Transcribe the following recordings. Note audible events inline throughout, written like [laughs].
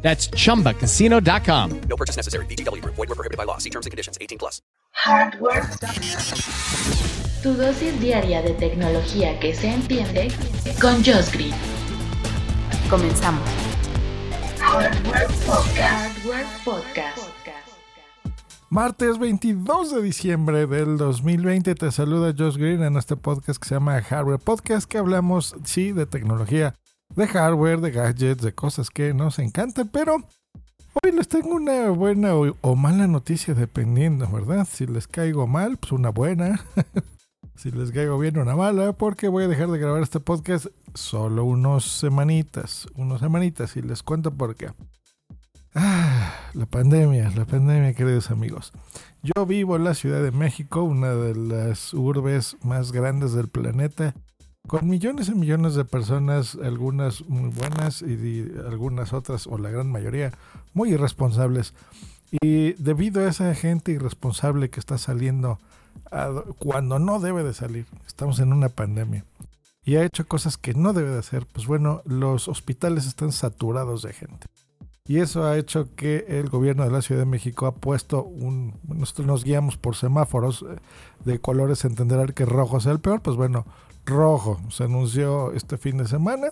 That's chumbacasino.com. No purchase necessary. BGW. Void were prohibited by law. See terms and conditions. 18 plus. Hardware. Tu dosis diaria de tecnología que se entiende con Josh Green. Comenzamos. Hardware Podcast. Hardware Podcast. Martes 22 de diciembre del 2020 te saluda Josh Green en este podcast que se llama Hardware Podcast que hablamos, sí, de tecnología, de hardware, de gadgets, de cosas que nos encantan, pero hoy les tengo una buena o, mala noticia dependiendo, ¿verdad? Si les caigo mal, pues una buena. [laughs] si les caigo bien, una mala, porque voy a dejar de grabar este podcast solo unos semanitas, unos semanitas y les cuento por qué. Ah, la pandemia, la pandemia, queridos amigos. Yo vivo en la Ciudad de México, una de las urbes más grandes del planeta, con millones y millones de personas, algunas muy buenas y, algunas otras, o la gran mayoría, muy irresponsables. Y debido a esa gente irresponsable que está saliendo cuando no debe de salir, estamos en una pandemia, y ha hecho cosas que no debe de hacer, pues bueno, los hospitales están saturados de gente. Y eso ha hecho que el gobierno de la Ciudad de México ha puesto un... Nosotros nos guiamos por semáforos eh, de colores, entenderán que rojo es el peor. Pues bueno, rojo se anunció este fin de semana.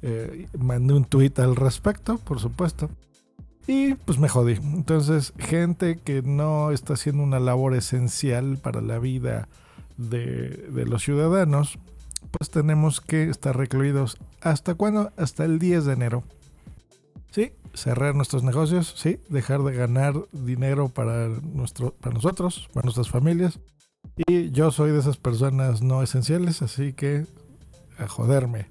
Eh, mandé un tuit al respecto, por supuesto. Y pues me jodí. Entonces, gente que no está haciendo una labor esencial para la vida de, de los ciudadanos, pues tenemos que estar recluidos. ¿Hasta cuándo? Hasta el 10 de enero. Cerrar nuestros negocios, sí, dejar de ganar dinero para, nuestro, para nosotros, para nuestras familias. Y yo soy de esas personas no esenciales, así que a joderme.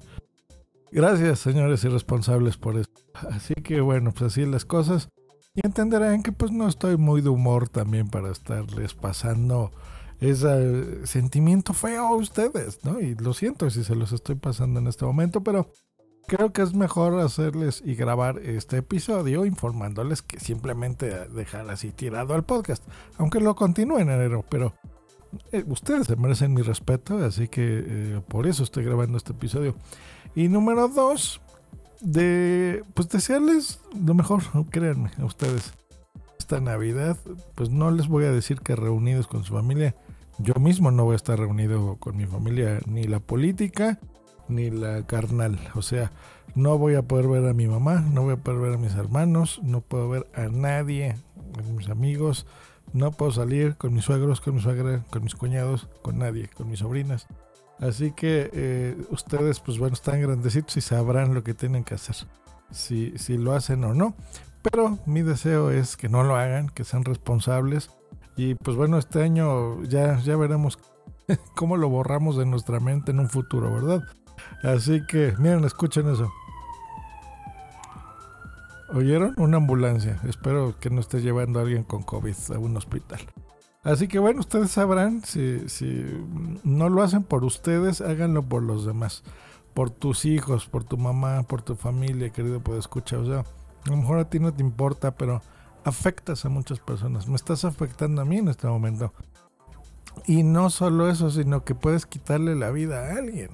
Gracias, señores irresponsables, por eso. Así que bueno, pues así las cosas. Y entenderán que pues no estoy muy de humor también para estarles pasando ese sentimiento feo a ustedes, ¿no? Y lo siento si se los estoy pasando en este momento, pero creo que es mejor hacerles y grabar este episodio informándoles que simplemente dejar así tirado al podcast, aunque lo continúe en enero, pero eh, ustedes se merecen mi respeto, así que eh, por eso estoy grabando este episodio. Y número dos, de pues desearles lo mejor, créanme, a ustedes. Esta Navidad, pues no les voy a decir que reunidos con su familia. Yo mismo no voy a estar reunido con mi familia, ni la política, ni la carnal. O sea, no voy a poder ver a mi mamá, no voy a poder ver a mis hermanos, no puedo ver a nadie, a mis amigos, no puedo salir con mis suegros, con mi suegra, con mis cuñados, con nadie, con mis sobrinas. Así que eh, ustedes, pues bueno, están grandecitos y sabrán lo que tienen que hacer, si, si lo hacen o no. Pero mi deseo es que no lo hagan, que sean responsables. Y pues bueno, este año ya, ya veremos [laughs] cómo lo borramos de nuestra mente en un futuro, ¿verdad? Así que, miren, escuchen eso. ¿Oyeron? Una ambulancia. Espero que no esté llevando a alguien con COVID a un hospital. Así que bueno, ustedes sabrán, si, si no lo hacen por ustedes, háganlo por los demás. Por tus hijos, por tu mamá, por tu familia, querido puede escuchar. O sea, a lo mejor a ti no te importa, pero afectas a muchas personas. Me estás afectando a mí en este momento. Y no solo eso, sino que puedes quitarle la vida a alguien.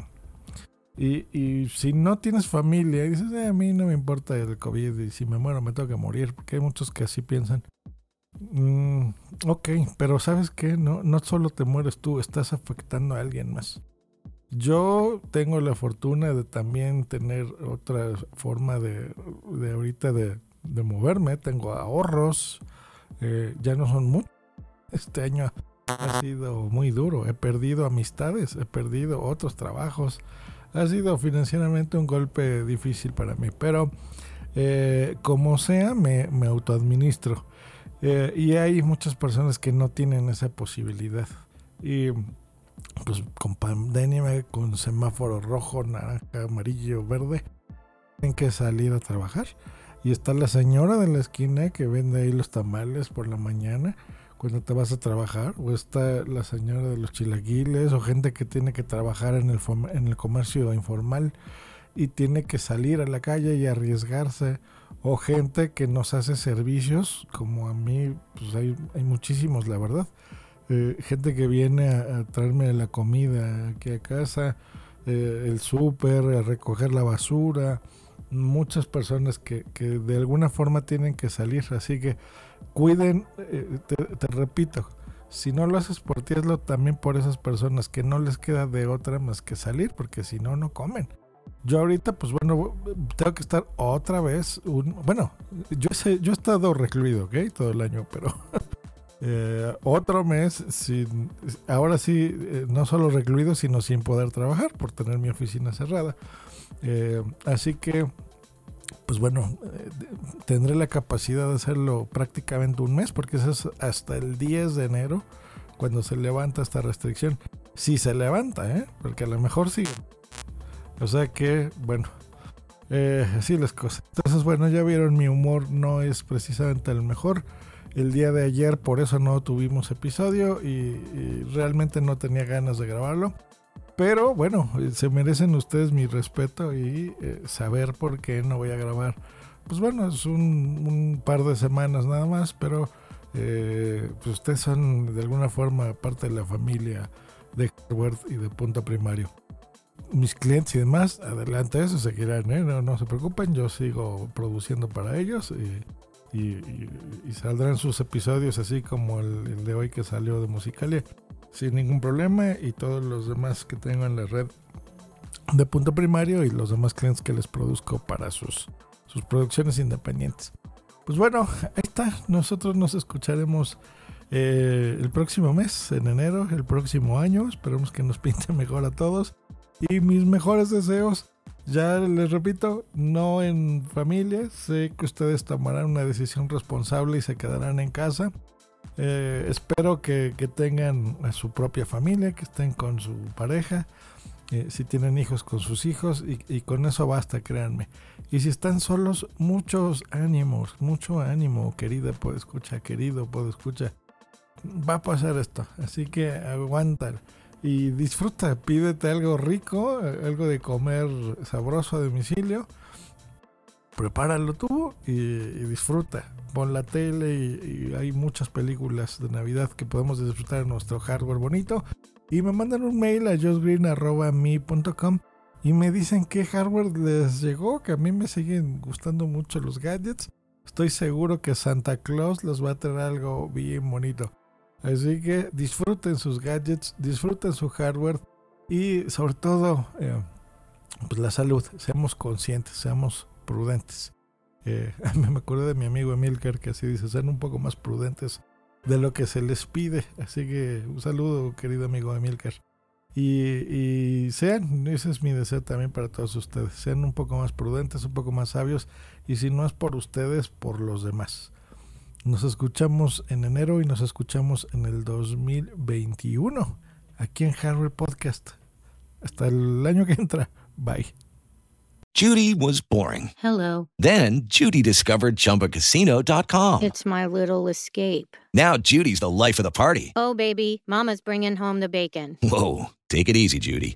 Y, y si no tienes familia y dices, "Eh, a mí no me importa el COVID y si me muero me tengo que morir, porque hay muchos que así piensan. Mm, ok, pero ¿sabes qué? No, no solo te mueres tú, estás afectando a alguien más. Yo tengo la fortuna de también tener otra forma de, de ahorita de, de moverme. Tengo ahorros, eh, ya no son muchos. Este año ha sido muy duro. He perdido amistades, he perdido otros trabajos. Ha sido financieramente un golpe difícil para mí, pero eh, como sea, me, me autoadministro. Eh, y hay muchas personas que no tienen esa posibilidad. Y pues con pandemia, con semáforo rojo, naranja, amarillo, verde, tienen que salir a trabajar. Y está la señora de la esquina que vende ahí los tamales por la mañana cuando te vas a trabajar, o está la señora de los chilaquiles, o gente que tiene que trabajar en el, en el comercio informal y tiene que salir a la calle y arriesgarse, o gente que nos hace servicios, como a mí, pues hay, hay muchísimos, la verdad. Eh, gente que viene a, traerme la comida aquí a casa, eh, el súper, a recoger la basura, muchas personas que, que, de alguna forma tienen que salir, así que cuiden, eh, te, repito, si no lo haces por ti, hazlo también por esas personas que no les queda de otra más que salir, porque si no, no comen. Yo ahorita, pues bueno, tengo que estar otra vez, bueno, yo, sé, yo he estado recluido, ¿ok? Todo el año, pero [laughs] eh, otro mes, sin, ahora sí, eh, no solo recluido, sino sin poder trabajar por tener mi oficina cerrada. así que pues bueno, eh, tendré la capacidad de hacerlo prácticamente un mes, porque eso es hasta el 10 de enero cuando se levanta esta restricción. Si se levanta, ¿eh? Porque a lo mejor sí. O sea que, bueno, eh, así las cosas. Entonces, bueno, ya vieron, mi humor no es precisamente el mejor. El día de ayer por eso no tuvimos episodio y realmente no tenía ganas de grabarlo. Pero bueno, se merecen ustedes mi respeto y eh, saber por qué no voy a grabar. Pues bueno, es un, par de semanas nada más, pero eh, pues ustedes son de alguna forma parte de la familia de Harvard y de Punto Primario. Mis clientes y demás, adelante eso, seguirán, ¿eh? no, no se preocupen, yo sigo produciendo para ellos y, y, saldrán sus episodios así como el, de hoy que salió de Musicalia sin ningún problema y todos los demás que tengo en la red de punto primario y los demás clientes que les produzco para sus, sus producciones independientes. Pues bueno, ahí está. Nosotros nos escucharemos eh, el próximo mes, en enero, el próximo año. Esperemos que nos [laughs] pinte mejor a todos. Y mis mejores deseos, ya les repito, no en familia. Sé que ustedes tomarán una decisión responsable y se quedarán en casa. Eh, espero que, tengan a su propia familia, que estén con su pareja, eh, si tienen hijos con sus hijos y, con eso basta, créanme. Y si están solos, muchos ánimos, mucho ánimo, querida, puedo escuchar, querido, puedo escuchar. Va a pasar esto, así que aguanta y disfruta, pídete algo rico, algo de comer sabroso a domicilio prepáralo tú y, disfruta. Pon la tele y, hay muchas películas de Navidad que podemos disfrutar en nuestro hardware bonito. Y me mandan un mail a josgreen.me.com y me dicen qué hardware les llegó, que a mí me siguen gustando mucho los gadgets. Estoy seguro que Santa Claus les va a traer algo bien bonito. Así que disfruten sus gadgets, disfruten su hardware y sobre todo eh, pues la salud. Seamos conscientes, seamos prudentes. Eh, [laughs] me acuerdo de mi amigo Emilcar que así dice, sean un poco más prudentes de lo que se les pide. Así que un saludo, querido amigo Emilcar. Y, y, sean, ese es mi deseo también para todos ustedes, sean un poco más prudentes, un poco más sabios, y si no es por ustedes, por los demás. Nos escuchamos en enero y nos escuchamos en el 2021, aquí en Harry Podcast. Hasta el año que entra. Bye. Judy was boring. Hello. Then Judy discovered chumbacasino.com. It's my little escape. Now Judy's the life of the party. Oh, baby, Mama's bringing home the bacon. Whoa. Take it easy, Judy.